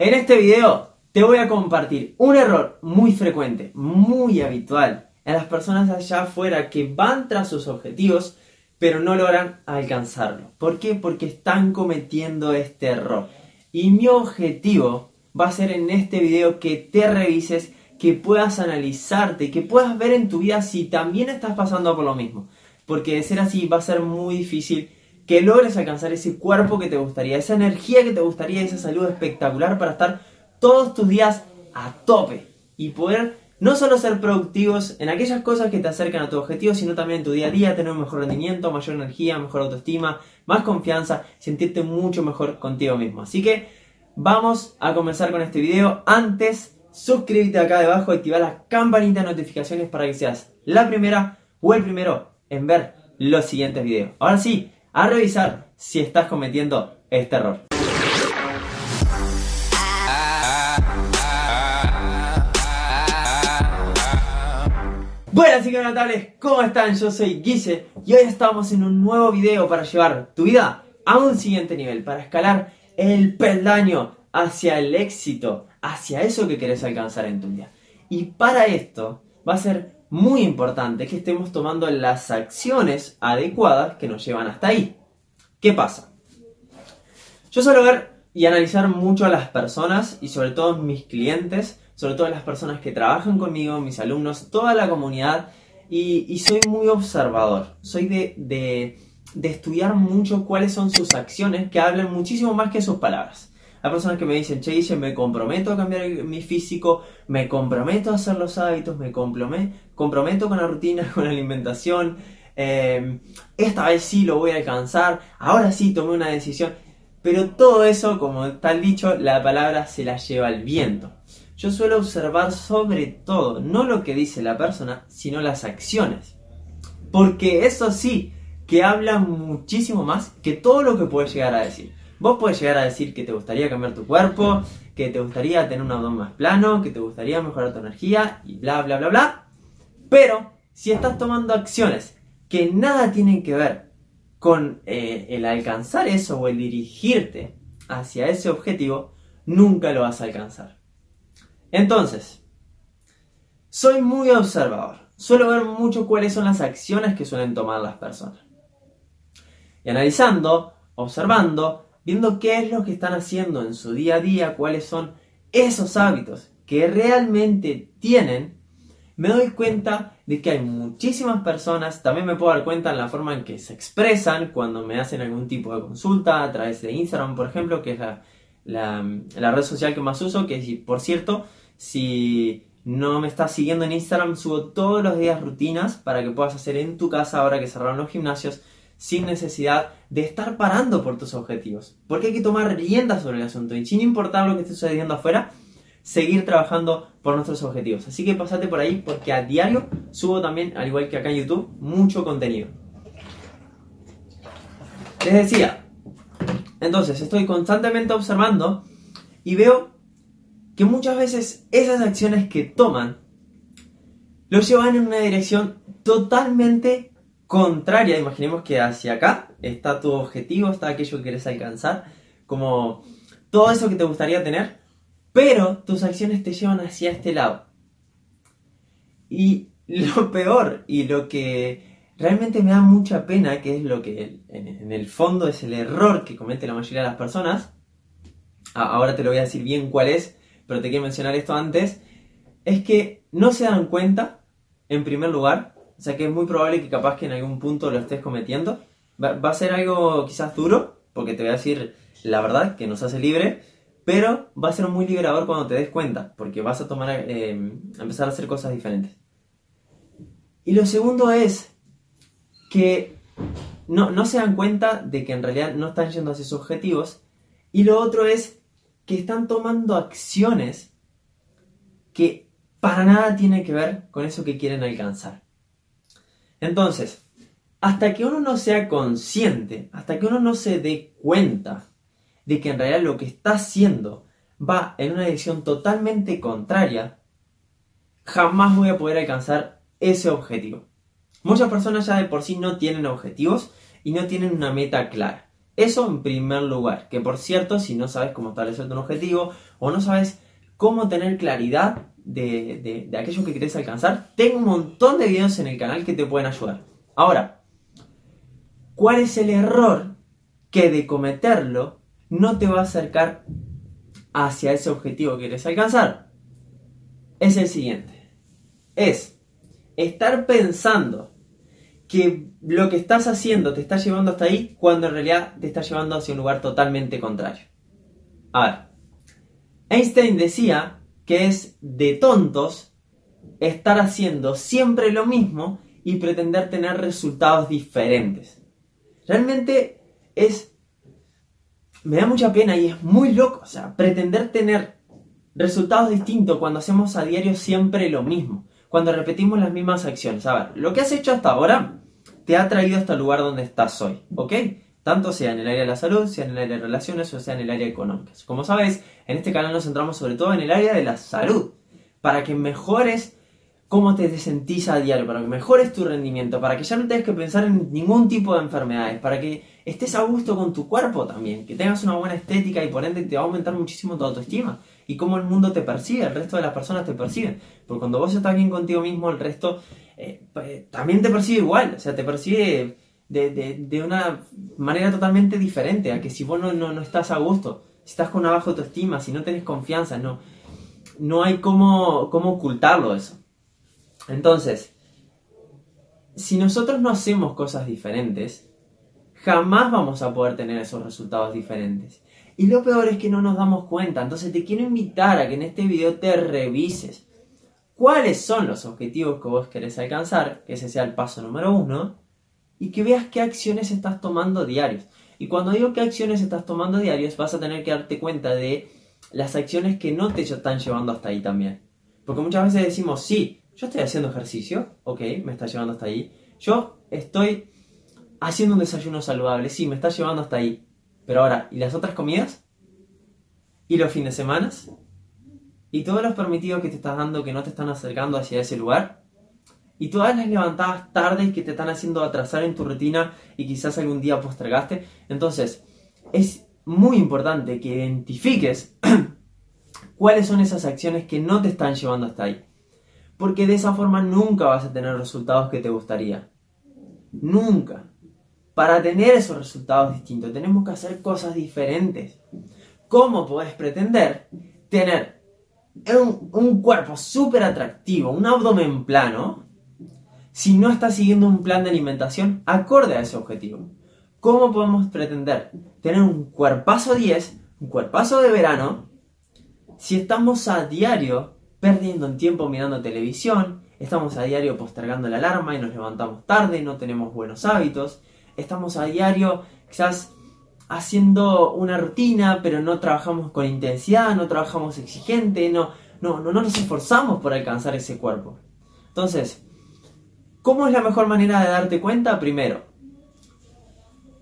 En este video te voy a compartir un error muy frecuente, muy habitual en las personas allá afuera que van tras sus objetivos pero no logran alcanzarlo. ¿Por qué? Porque están cometiendo este error. Y mi objetivo va a ser en este video que te revises, que puedas analizarte, que puedas ver en tu vida si también estás pasando por lo mismo. Porque de ser así va a ser muy difícil que logres alcanzar ese cuerpo que te gustaría, esa energía que te gustaría, esa salud espectacular para estar todos tus días a tope y poder no solo ser productivos en aquellas cosas que te acercan a tu objetivo, sino también en tu día a día, tener un mejor rendimiento, mayor energía, mejor autoestima, más confianza, sentirte mucho mejor contigo mismo. Así que vamos a comenzar con este video. Antes, suscríbete acá debajo, activa la campanita de notificaciones para que seas la primera o el primero en ver los siguientes videos. Ahora sí, a revisar si estás cometiendo este error. Buenas y notables, ¿cómo están? Yo soy Guise y hoy estamos en un nuevo video para llevar tu vida a un siguiente nivel, para escalar el peldaño hacia el éxito, hacia eso que querés alcanzar en tu vida. Y para esto va a ser muy importante que estemos tomando las acciones adecuadas que nos llevan hasta ahí. ¿Qué pasa? Yo suelo ver y analizar mucho a las personas y sobre todo mis clientes sobre todo las personas que trabajan conmigo, mis alumnos, toda la comunidad, y, soy muy observador, soy de, estudiar mucho cuáles son sus acciones que hablan muchísimo más que sus palabras. Hay personas que me dicen, che, dice, me comprometo a cambiar mi físico, me comprometo a hacer los hábitos, me comprometo con la rutina, con la alimentación, eh, esta vez sí lo voy a alcanzar, ahora sí tomé una decisión. Pero todo eso, como tal dicho, la palabra se la lleva el viento yo suelo observar sobre todo, no lo que dice la persona, sino las acciones. Porque eso sí, que habla muchísimo más que todo lo que puedes llegar a decir. Vos puedes llegar a decir que te gustaría cambiar tu cuerpo, que te gustaría tener un abdomen más plano, que te gustaría mejorar tu energía y bla, bla, bla, bla. Pero si estás tomando acciones que nada tienen que ver con eh, el alcanzar eso o el dirigirte hacia ese objetivo, nunca lo vas a alcanzar. Entonces, soy muy observador. Suelo ver mucho cuáles son las acciones que suelen tomar las personas. Y analizando, observando, viendo qué es lo que están haciendo en su día a día, cuáles son esos hábitos que realmente tienen, me doy cuenta de que hay muchísimas personas, también me puedo dar cuenta en la forma en que se expresan cuando me hacen algún tipo de consulta a través de Instagram, por ejemplo, que es la, la red social que más uso, que por cierto, si no me estás siguiendo en Instagram, subo todos los días rutinas para que puedas hacer en tu casa ahora que cerraron los gimnasios sin necesidad de estar parando por tus objetivos. Porque hay que tomar rienda sobre el asunto y sin importar lo que esté sucediendo afuera, seguir trabajando por nuestros objetivos. Así que pasate por ahí porque a diario subo también, al igual que acá en YouTube, mucho contenido. Les decía, entonces estoy constantemente observando y veo que muchas veces esas acciones que toman los llevan en una dirección totalmente contraria. Imaginemos que hacia acá está tu objetivo, está aquello que quieres alcanzar, como todo eso que te gustaría tener, pero tus acciones te llevan hacia este lado. Y lo peor y lo que realmente me da mucha pena, que es lo que en el fondo es el error que comete la mayoría de las personas, ahora te lo voy a decir bien cuál es, pero te quiero mencionar esto antes, es que no se dan cuenta, en primer lugar, o sea que es muy probable que capaz que en algún punto lo estés cometiendo. Va, a ser algo quizás duro, porque te voy a decir la verdad, que nos hace libre, pero va a ser muy liberador cuando te des cuenta, porque vas a tomar, eh, empezar a hacer cosas diferentes. Y lo segundo es que no, no se dan cuenta de que en realidad no están yendo hacia sus objetivos. Y lo otro es que están tomando acciones que para nada tienen que ver con eso que quieren alcanzar. Entonces, hasta que uno no sea consciente, hasta que uno no se dé cuenta de que en realidad lo que está haciendo va en una dirección totalmente contraria, jamás voy a poder alcanzar ese objetivo. Muchas personas ya de por sí no tienen objetivos y no tienen una meta clara. Eso en primer lugar. Que por cierto, si no sabes cómo establecerte un objetivo o no sabes cómo tener claridad de, aquello que querés alcanzar, tengo un montón de videos en el canal que te pueden ayudar. Ahora, ¿cuál es el error que de cometerlo no te va a acercar hacia ese objetivo que quieres alcanzar? Es el siguiente. Es estar pensando que lo que estás haciendo te está llevando hasta ahí cuando en realidad te está llevando hacia un lugar totalmente contrario. A ver, Einstein decía que es de tontos estar haciendo siempre lo mismo y pretender tener resultados diferentes. Realmente es... Me da mucha pena y es muy loco, o sea, pretender tener resultados distintos cuando hacemos a diario siempre lo mismo, cuando repetimos las mismas acciones. A ver, lo que has hecho hasta ahora te ha traído hasta el lugar donde estás hoy, ¿ok? Tanto sea en el área de la salud, sea en el área de relaciones o sea en el área económica. Como sabes, en este canal nos centramos sobre todo en el área de la salud, para que mejores cómo te sentís a diario, para que mejores tu rendimiento, para que ya no tengas que pensar en ningún tipo de enfermedades, para que estés a gusto con tu cuerpo también, que tengas una buena estética y por ende te va a aumentar muchísimo tu autoestima y cómo el mundo te percibe, el resto de las personas te perciben. Porque cuando vos estás bien contigo mismo, el resto eh, pues, también te percibe igual, o sea, te percibe de, una manera totalmente diferente a que si vos no, no, estás a gusto, si estás con una baja autoestima, si no tenés confianza, no, no hay cómo, cómo ocultarlo eso. Entonces, si nosotros no hacemos cosas diferentes, jamás vamos a poder tener esos resultados diferentes. Y lo peor es que no nos damos cuenta. Entonces te quiero invitar a que en este video te revises cuáles son los objetivos que vos querés alcanzar, que ese sea el paso número uno, y que veas qué acciones estás tomando diarios. Y cuando digo qué acciones estás tomando diarios, vas a tener que darte cuenta de las acciones que no te están llevando hasta ahí también. Porque muchas veces decimos, sí, yo estoy haciendo ejercicio, ok, me está llevando hasta ahí. Yo estoy haciendo un desayuno saludable, sí, me está llevando hasta ahí. Pero ahora, ¿y las otras comidas? ¿Y los fines de semana? ¿Y todos los permitidos que te estás dando que no te están acercando hacia ese lugar? Y todas las levantadas tardes que te están haciendo atrasar en tu rutina y quizás algún día postergaste. Entonces, es muy importante que identifiques cuáles son esas acciones que no te están llevando hasta ahí. Porque de esa forma nunca vas a tener resultados que te gustaría. Nunca. Para tener esos resultados distintos tenemos que hacer cosas diferentes. ¿Cómo puedes pretender tener un, un cuerpo súper atractivo, un abdomen plano, si no estás siguiendo un plan de alimentación acorde a ese objetivo. ¿Cómo podemos pretender tener un cuerpazo 10, un cuerpazo de verano, si estamos a diario perdiendo en tiempo mirando televisión, estamos a diario postergando la alarma y nos levantamos tarde, no tenemos buenos hábitos, estamos a diario quizás haciendo una rutina, pero no trabajamos con intensidad, no trabajamos exigente, no, no, no nos esforzamos por alcanzar ese cuerpo. Entonces, ¿Cómo es la mejor manera de darte cuenta? Primero,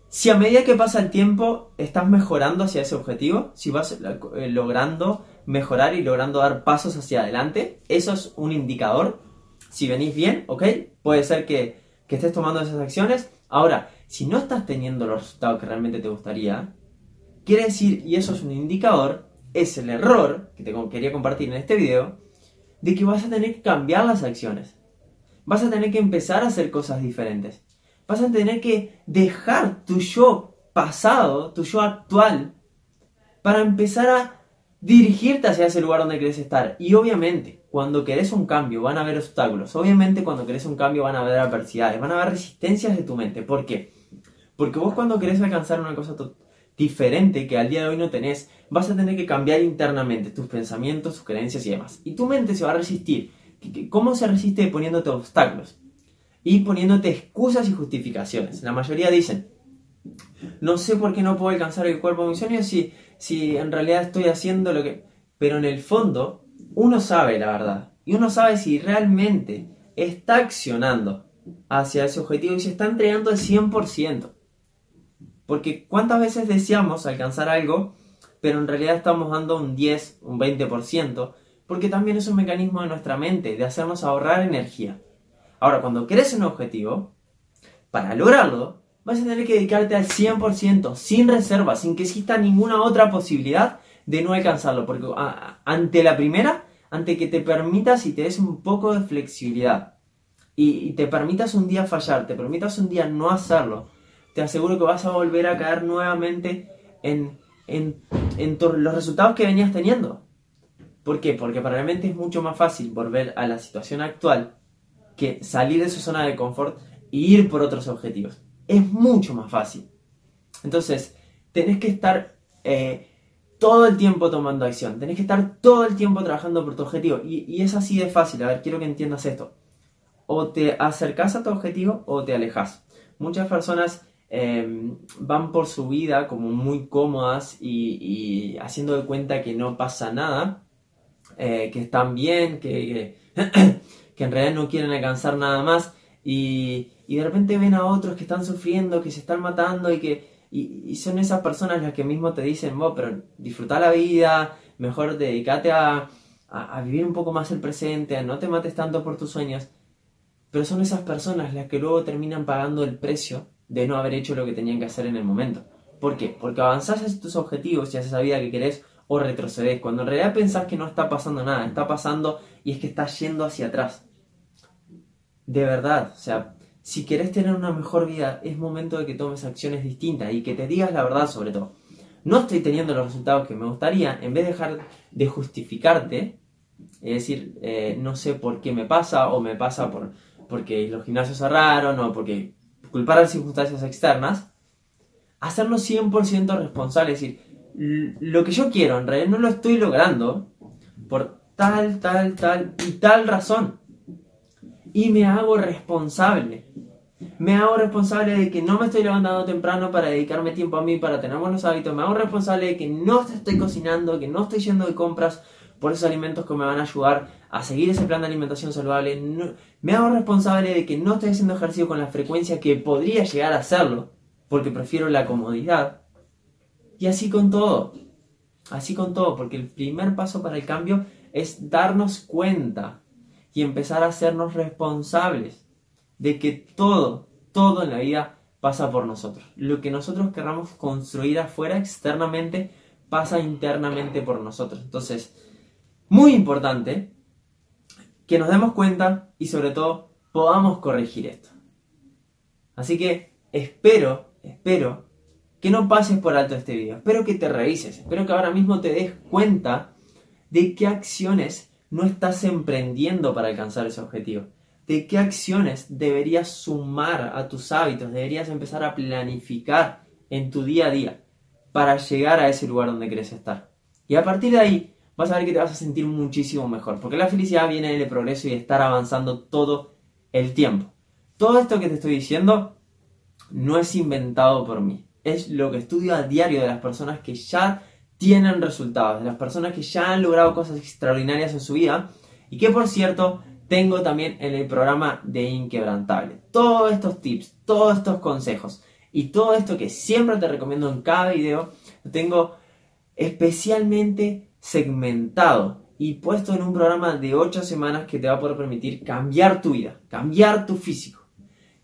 si a medida que pasa el tiempo estás mejorando hacia ese objetivo, si vas eh, logrando mejorar y logrando dar pasos hacia adelante, eso es un indicador. Si venís bien, ¿ok? Puede ser que, que estés tomando esas acciones. Ahora, si no estás teniendo los resultados que realmente te gustaría, quiere decir, y eso es un indicador, es el error que te quería compartir en este video, de que vas a tener que cambiar las acciones vas a tener que empezar a hacer cosas diferentes. Vas a tener que dejar tu yo pasado, tu yo actual, para empezar a dirigirte hacia ese lugar donde querés estar. Y obviamente, cuando querés un cambio, van a haber obstáculos. Obviamente, cuando querés un cambio, van a haber adversidades, van a haber resistencias de tu mente. ¿Por qué? Porque vos cuando querés alcanzar una cosa diferente que al día de hoy no tenés, vas a tener que cambiar internamente tus pensamientos, tus creencias y demás. Y tu mente se va a resistir ¿Cómo se resiste poniéndote obstáculos? Y poniéndote excusas y justificaciones. La mayoría dicen, no sé por qué no puedo alcanzar el cuerpo de mis sueños si, si en realidad estoy haciendo lo que... Pero en el fondo, uno sabe la verdad. Y uno sabe si realmente está accionando hacia ese objetivo y se está entregando al 100%. Porque cuántas veces deseamos alcanzar algo, pero en realidad estamos dando un 10, un 20%, porque también es un mecanismo de nuestra mente de hacernos ahorrar energía. Ahora, cuando crees un objetivo, para lograrlo, vas a tener que dedicarte al 100%, sin reserva, sin que exista ninguna otra posibilidad de no alcanzarlo. Porque ante la primera, ante que te permitas y te des un poco de flexibilidad y, te permitas un día fallar, te permitas un día no hacerlo, te aseguro que vas a volver a caer nuevamente en, en, en los resultados que venías teniendo. ¿Por qué? Porque probablemente es mucho más fácil volver a la situación actual que salir de su zona de confort e ir por otros objetivos es mucho más fácil. Entonces, tenés que estar eh, todo el tiempo tomando acción, tenés que estar todo el tiempo trabajando por tu objetivo. Y, es así de fácil, a ver, quiero que entiendas esto. O te acercas a tu objetivo o te alejas. Muchas personas em, van por su vida como muy cómodas y, haciendo de cuenta que no pasa nada, eh, que están bien, que, que en realidad no quieren alcanzar nada más. Y, y de repente ven a otros que están sufriendo, que se están matando y que y, son esas personas las que mismo te dicen, vos, pero disfruta la vida, mejor dedícate a, a, vivir un poco más el presente, no te mates tanto por tus sueños. Pero son esas personas las que luego terminan pagando el precio de no haber hecho lo que tenían que hacer en el momento. ¿Por qué? Porque avanzás hacia tus objetivos y hacia esa vida que querés o retrocedés, cuando en realidad pensás que no está pasando nada, está pasando y es que estás yendo hacia atrás. De verdad, o sea, si querés tener una mejor vida, es momento de que tomes acciones distintas y que te digas la verdad sobre todo. No estoy teniendo los resultados que me gustaría, en vez de dejar de justificarte, es decir, eh, no sé por qué me pasa o me pasa por, porque los gimnasios cerraron o porque culpar a circunstancias externas, hacerlo 100% responsable, es decir, lo que yo quiero en realidad no lo estoy logrando por tal, tal, tal y tal razón y me hago responsable. Me hago responsable de que no me estoy levantando temprano para dedicarme tiempo a mí, para tener buenos hábitos. Me hago responsable de que no estoy cocinando, que no estoy yendo de compras por esos alimentos que me van a ayudar a seguir ese plan de alimentación saludable. me hago responsable de que no estoy haciendo ejercicio con la frecuencia que podría llegar a hacerlo, porque prefiero la comodidad. Y así con todo. Así con todo, porque el primer paso para el cambio es darnos cuenta y empezar a hacernos responsables de que todo, todo en la vida pasa por nosotros. Lo que nosotros querramos construir afuera externamente pasa internamente por nosotros. Entonces, muy importante que nos demos cuenta y sobre todo podamos corregir esto. Así que espero, espero que no pases por alto este video. Espero que te revises. Espero que ahora mismo te des cuenta de qué acciones no estás emprendiendo para alcanzar ese objetivo? ¿De qué acciones deberías sumar a tus hábitos? Deberías empezar a planificar en tu día a día para llegar a ese lugar donde quieres estar. Y a partir de ahí vas a ver que te vas a sentir muchísimo mejor, porque la felicidad viene del progreso y de estar avanzando todo el tiempo. Todo esto que te estoy diciendo no es inventado por mí, es lo que estudio a diario de las personas que ya tienen resultados, de las personas que ya han logrado cosas extraordinarias en su vida y que por cierto tengo también en el programa de Inquebrantable. Todos estos tips, todos estos consejos y todo esto que siempre te recomiendo en cada video, lo tengo especialmente segmentado y puesto en un programa de 8 semanas que te va a poder permitir cambiar tu vida, cambiar tu físico,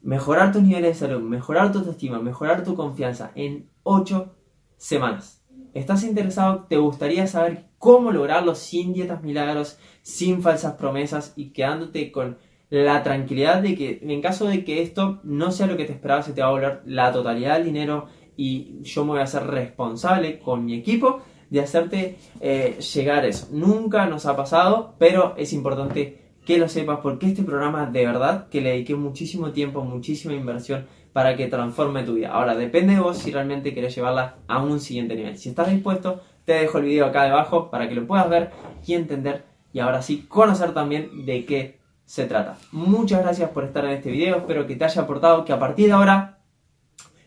mejorar tus niveles de salud, mejorar tu autoestima, mejorar tu confianza en 8 semanas. ¿Estás interesado? ¿Te gustaría saber cómo lograrlo sin dietas milagros, sin falsas promesas y quedándote con la tranquilidad de que en caso de que esto no sea lo que te esperaba, se te va a volver la totalidad del dinero y yo me voy a hacer responsable con mi equipo de hacerte eh, llegar eso. Nunca nos ha pasado, pero es importante que lo sepas porque este programa de verdad que le dediqué muchísimo tiempo, muchísima inversión para que transforme tu vida. Ahora, depende de vos si realmente querés llevarla a un siguiente nivel. Si estás dispuesto, te dejo el video acá debajo para que lo puedas ver y entender y ahora sí conocer también de qué se trata. Muchas gracias por estar en este video, espero que te haya aportado que a partir de ahora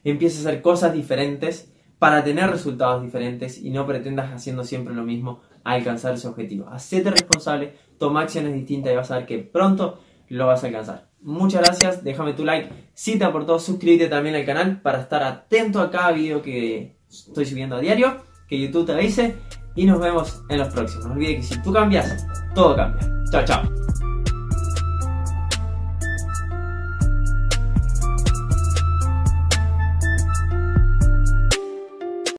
empieces a hacer cosas diferentes para tener resultados diferentes y no pretendas haciendo siempre lo mismo alcanzar ese objetivo. Hacete responsable, toma acciones distintas y vas a ver que pronto lo vas a alcanzar. Muchas gracias, déjame tu like si te aportó, suscríbete también al canal para estar atento a cada video que estoy subiendo a diario, que YouTube te avise y nos vemos en los próximos. No olvides que si tú cambias, todo cambia. Chao, chao.